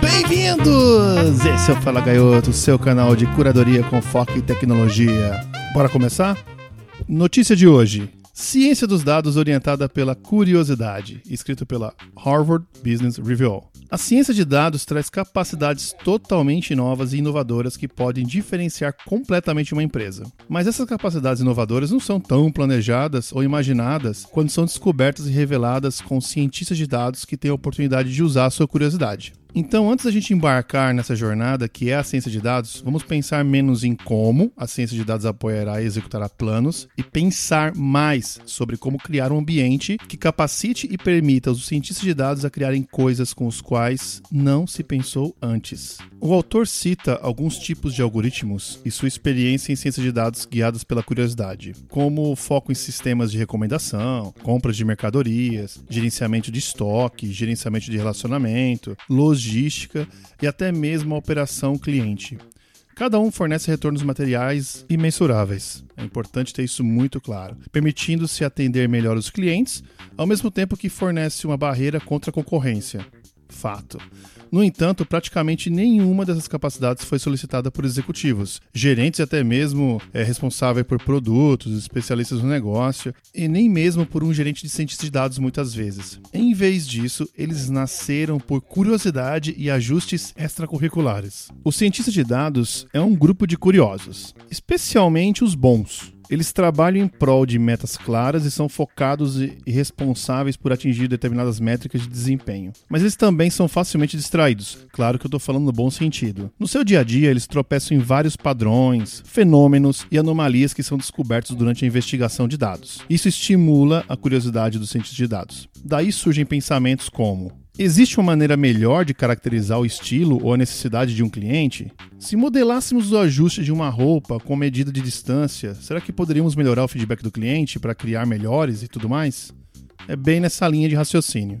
Bem-vindos! Esse é o Fala Gaioto, seu canal de curadoria com foco em tecnologia. Bora começar? Notícia de hoje: Ciência dos dados orientada pela curiosidade, escrito pela Harvard Business Review. A ciência de dados traz capacidades totalmente novas e inovadoras que podem diferenciar completamente uma empresa. Mas essas capacidades inovadoras não são tão planejadas ou imaginadas quando são descobertas e reveladas com cientistas de dados que têm a oportunidade de usar a sua curiosidade. Então, antes da gente embarcar nessa jornada que é a ciência de dados, vamos pensar menos em como a ciência de dados apoiará e executará planos e pensar mais sobre como criar um ambiente que capacite e permita os cientistas de dados a criarem coisas com os quais não se pensou antes. O autor cita alguns tipos de algoritmos e sua experiência em ciência de dados guiadas pela curiosidade, como foco em sistemas de recomendação, compras de mercadorias, gerenciamento de estoque, gerenciamento de relacionamento, logística logística e até mesmo a operação cliente. Cada um fornece retornos materiais imensuráveis. É importante ter isso muito claro, permitindo-se atender melhor os clientes, ao mesmo tempo que fornece uma barreira contra a concorrência. Fato. No entanto, praticamente nenhuma dessas capacidades foi solicitada por executivos, gerentes e até mesmo é, responsável por produtos, especialistas no negócio, e nem mesmo por um gerente de cientista de dados muitas vezes. Em vez disso, eles nasceram por curiosidade e ajustes extracurriculares. O cientista de dados é um grupo de curiosos, especialmente os bons eles trabalham em prol de metas claras e são focados e responsáveis por atingir determinadas métricas de desempenho. Mas eles também são facilmente distraídos. Claro que eu estou falando no bom sentido. No seu dia a dia, eles tropeçam em vários padrões, fenômenos e anomalias que são descobertos durante a investigação de dados. Isso estimula a curiosidade dos cientistas de dados. Daí surgem pensamentos como: Existe uma maneira melhor de caracterizar o estilo ou a necessidade de um cliente? Se modelássemos o ajuste de uma roupa com medida de distância, será que poderíamos melhorar o feedback do cliente para criar melhores e tudo mais? É bem nessa linha de raciocínio.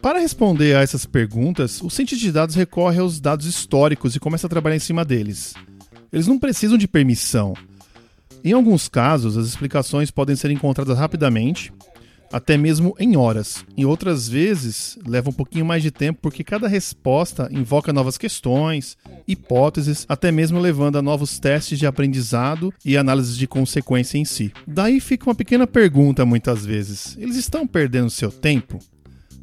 Para responder a essas perguntas, o cientista de dados recorre aos dados históricos e começa a trabalhar em cima deles. Eles não precisam de permissão. Em alguns casos, as explicações podem ser encontradas rapidamente até mesmo em horas. Em outras vezes, leva um pouquinho mais de tempo porque cada resposta invoca novas questões, hipóteses, até mesmo levando a novos testes de aprendizado e análise de consequência em si. Daí fica uma pequena pergunta muitas vezes: eles estão perdendo seu tempo?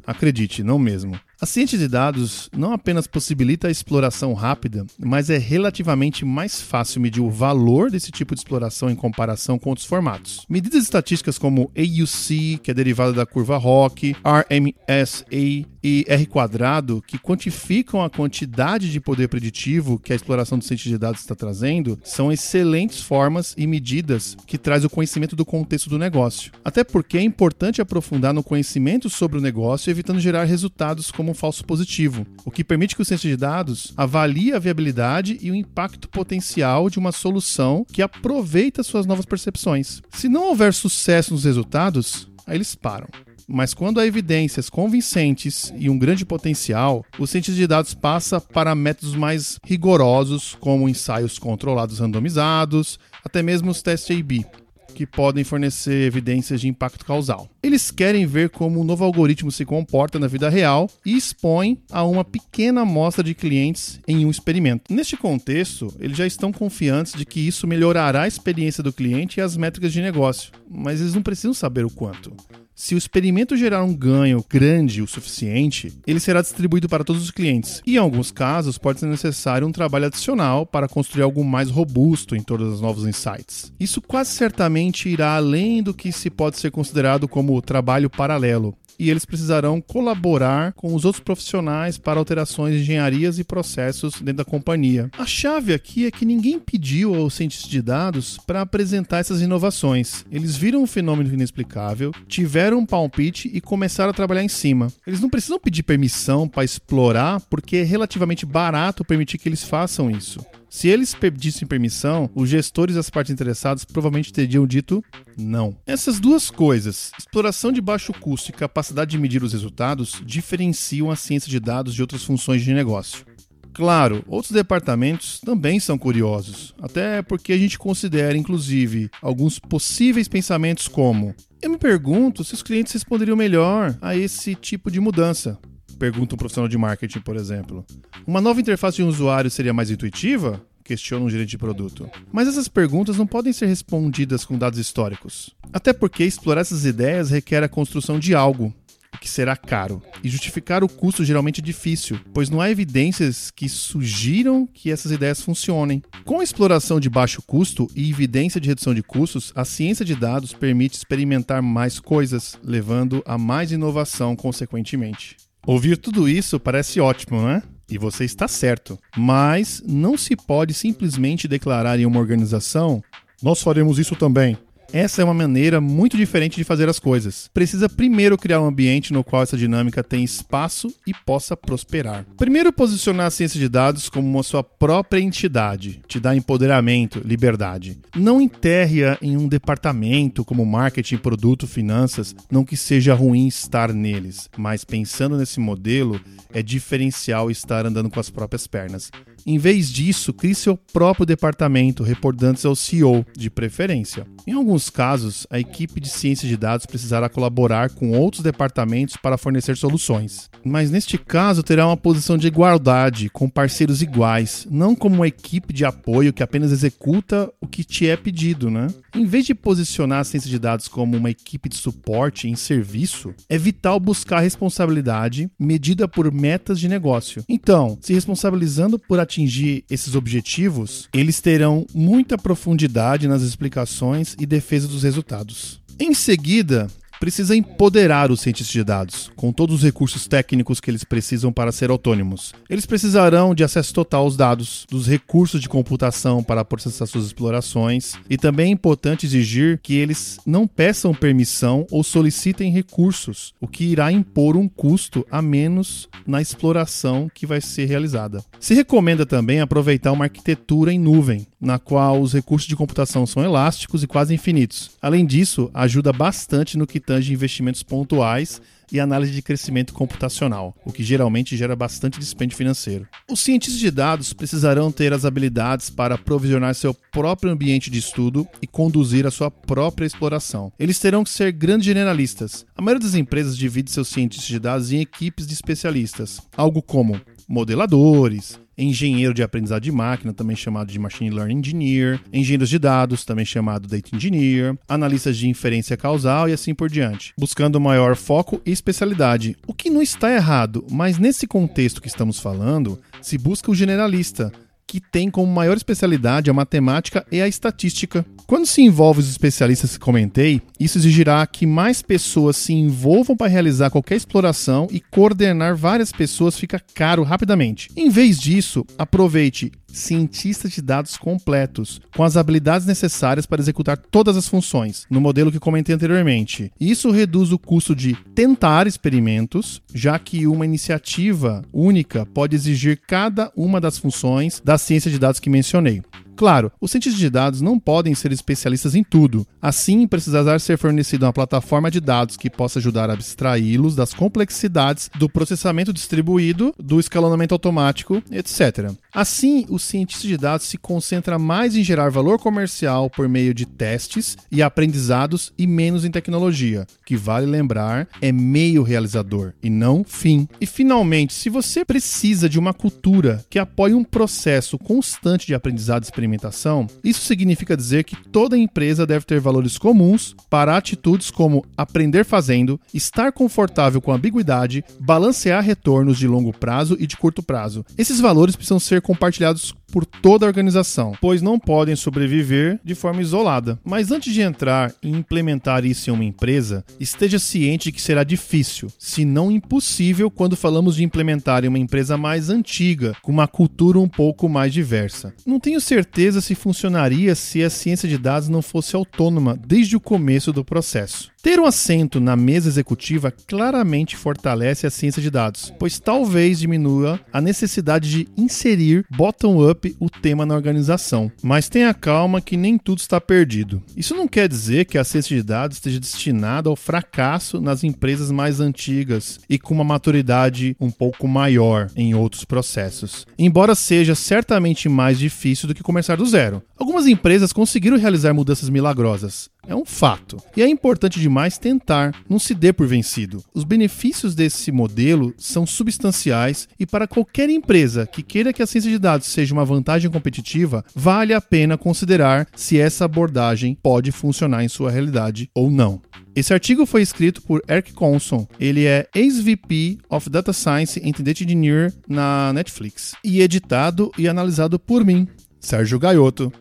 Acredite, não mesmo. A ciência de dados não apenas possibilita a exploração rápida, mas é relativamente mais fácil medir o valor desse tipo de exploração em comparação com outros formatos. Medidas estatísticas como AUC, que é derivada da curva ROC, RMSA e R quadrado, que quantificam a quantidade de poder preditivo que a exploração do cientista de dados está trazendo, são excelentes formas e medidas que traz o conhecimento do contexto do negócio. Até porque é importante aprofundar no conhecimento sobre o negócio, evitando gerar resultados como um falso positivo, o que permite que o cientista de dados avalie a viabilidade e o impacto potencial de uma solução que aproveita suas novas percepções. Se não houver sucesso nos resultados, aí eles param. Mas quando há evidências convincentes e um grande potencial, o cientista de dados passa para métodos mais rigorosos, como ensaios controlados randomizados, até mesmo os testes A-B, que podem fornecer evidências de impacto causal. Eles querem ver como o novo algoritmo se comporta na vida real e expõem a uma pequena amostra de clientes em um experimento. Neste contexto, eles já estão confiantes de que isso melhorará a experiência do cliente e as métricas de negócio, mas eles não precisam saber o quanto. Se o experimento gerar um ganho grande o suficiente, ele será distribuído para todos os clientes. E em alguns casos, pode ser necessário um trabalho adicional para construir algo mais robusto em todos os novos insights. Isso quase certamente irá além do que se pode ser considerado como trabalho paralelo, e eles precisarão colaborar com os outros profissionais para alterações engenharias e processos dentro da companhia. A chave aqui é que ninguém pediu aos cientistas de dados para apresentar essas inovações. Eles viram um fenômeno inexplicável, tiveram um palpite e começaram a trabalhar em cima. Eles não precisam pedir permissão para explorar, porque é relativamente barato permitir que eles façam isso. Se eles pedissem permissão, os gestores e as partes interessadas provavelmente teriam dito não. Essas duas coisas, exploração de baixo custo e capacidade de medir os resultados, diferenciam a ciência de dados de outras funções de negócio. Claro, outros departamentos também são curiosos, até porque a gente considera, inclusive, alguns possíveis pensamentos como: eu me pergunto se os clientes responderiam melhor a esse tipo de mudança. Pergunta um profissional de marketing, por exemplo. Uma nova interface de um usuário seria mais intuitiva? Questiona um gerente de produto. Mas essas perguntas não podem ser respondidas com dados históricos. Até porque explorar essas ideias requer a construção de algo, o que será caro. E justificar o custo geralmente é difícil, pois não há evidências que sugiram que essas ideias funcionem. Com a exploração de baixo custo e evidência de redução de custos, a ciência de dados permite experimentar mais coisas, levando a mais inovação consequentemente. Ouvir tudo isso parece ótimo, não é? E você está certo. Mas não se pode simplesmente declarar em uma organização: nós faremos isso também. Essa é uma maneira muito diferente de fazer as coisas. Precisa primeiro criar um ambiente no qual essa dinâmica tem espaço e possa prosperar. Primeiro, posicionar a ciência de dados como uma sua própria entidade, te dá empoderamento, liberdade. Não enterre-a em um departamento como marketing, produto, finanças, não que seja ruim estar neles, mas pensando nesse modelo, é diferencial estar andando com as próprias pernas. Em vez disso, crie seu próprio departamento, reportando ao CEO, de preferência. Em alguns casos, a equipe de ciência de dados precisará colaborar com outros departamentos para fornecer soluções. Mas neste caso, terá uma posição de igualdade, com parceiros iguais, não como uma equipe de apoio que apenas executa o que te é pedido, né? Em vez de posicionar a ciência de dados como uma equipe de suporte em serviço, é vital buscar responsabilidade medida por metas de negócio. Então, se responsabilizando por atingir esses objetivos, eles terão muita profundidade nas explicações e defesa dos resultados. Em seguida, precisa empoderar os cientistas de dados, com todos os recursos técnicos que eles precisam para ser autônomos. Eles precisarão de acesso total aos dados, dos recursos de computação para processar suas explorações, e também é importante exigir que eles não peçam permissão ou solicitem recursos, o que irá impor um custo a menos na exploração que vai ser realizada. Se recomenda também aproveitar uma arquitetura em nuvem, na qual os recursos de computação são elásticos e quase infinitos. Além disso, ajuda bastante no que tange investimentos pontuais e análise de crescimento computacional, o que geralmente gera bastante dispêndio financeiro. Os cientistas de dados precisarão ter as habilidades para provisionar seu próprio ambiente de estudo e conduzir a sua própria exploração. Eles terão que ser grandes generalistas. A maioria das empresas divide seus cientistas de dados em equipes de especialistas, algo como modeladores, engenheiro de aprendizado de máquina, também chamado de Machine Learning Engineer, engenheiros de dados, também chamado Data Engineer, analistas de inferência causal e assim por diante, buscando maior foco e especialidade. O que não está errado, mas nesse contexto que estamos falando, se busca o generalista, que tem como maior especialidade a matemática e a estatística. Quando se envolve os especialistas que comentei, isso exigirá que mais pessoas se envolvam para realizar qualquer exploração e coordenar várias pessoas fica caro rapidamente. Em vez disso, aproveite cientistas de dados completos, com as habilidades necessárias para executar todas as funções, no modelo que comentei anteriormente. Isso reduz o custo de tentar experimentos, já que uma iniciativa única pode exigir cada uma das funções da ciência de dados que mencionei. Claro, os cientistas de dados não podem ser especialistas em tudo. Assim, precisará ser fornecida uma plataforma de dados que possa ajudar a abstraí-los das complexidades do processamento distribuído, do escalonamento automático, etc. Assim, o cientista de dados se concentra mais em gerar valor comercial por meio de testes e aprendizados e menos em tecnologia, que vale lembrar é meio realizador e não fim. E finalmente, se você precisa de uma cultura que apoie um processo constante de aprendizado e experimentação, isso significa dizer que toda empresa deve ter valores comuns para atitudes como aprender fazendo, estar confortável com ambiguidade, balancear retornos de longo prazo e de curto prazo. Esses valores precisam ser compartilhados por toda a organização, pois não podem sobreviver de forma isolada. Mas antes de entrar e implementar isso em uma empresa, esteja ciente que será difícil, se não impossível, quando falamos de implementar em uma empresa mais antiga, com uma cultura um pouco mais diversa. Não tenho certeza se funcionaria se a ciência de dados não fosse autônoma desde o começo do processo. Ter um assento na mesa executiva claramente fortalece a ciência de dados, pois talvez diminua a necessidade de inserir bottom-up o tema na organização. Mas tenha calma que nem tudo está perdido. Isso não quer dizer que a ciência de dados esteja destinada ao fracasso nas empresas mais antigas e com uma maturidade um pouco maior em outros processos. Embora seja certamente mais difícil do que começar do zero. Algumas empresas conseguiram realizar mudanças milagrosas, é um fato. E é importante demais tentar, não se dê por vencido. Os benefícios desse modelo são substanciais e para qualquer empresa que queira que a ciência de dados seja uma vantagem competitiva, vale a pena considerar se essa abordagem pode funcionar em sua realidade ou não. Esse artigo foi escrito por Eric Conson. Ele é ex-VP of Data Science and Data Engineer na Netflix e editado e analisado por mim, Sérgio Gaiotto.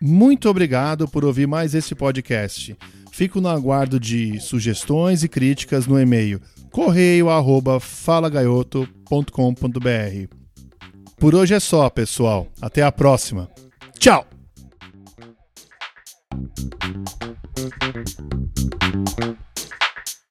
Muito obrigado por ouvir mais esse podcast. Fico no aguardo de sugestões e críticas no e-mail correio@falagaioto.com.br. Por hoje é só, pessoal. Até a próxima. Tchau.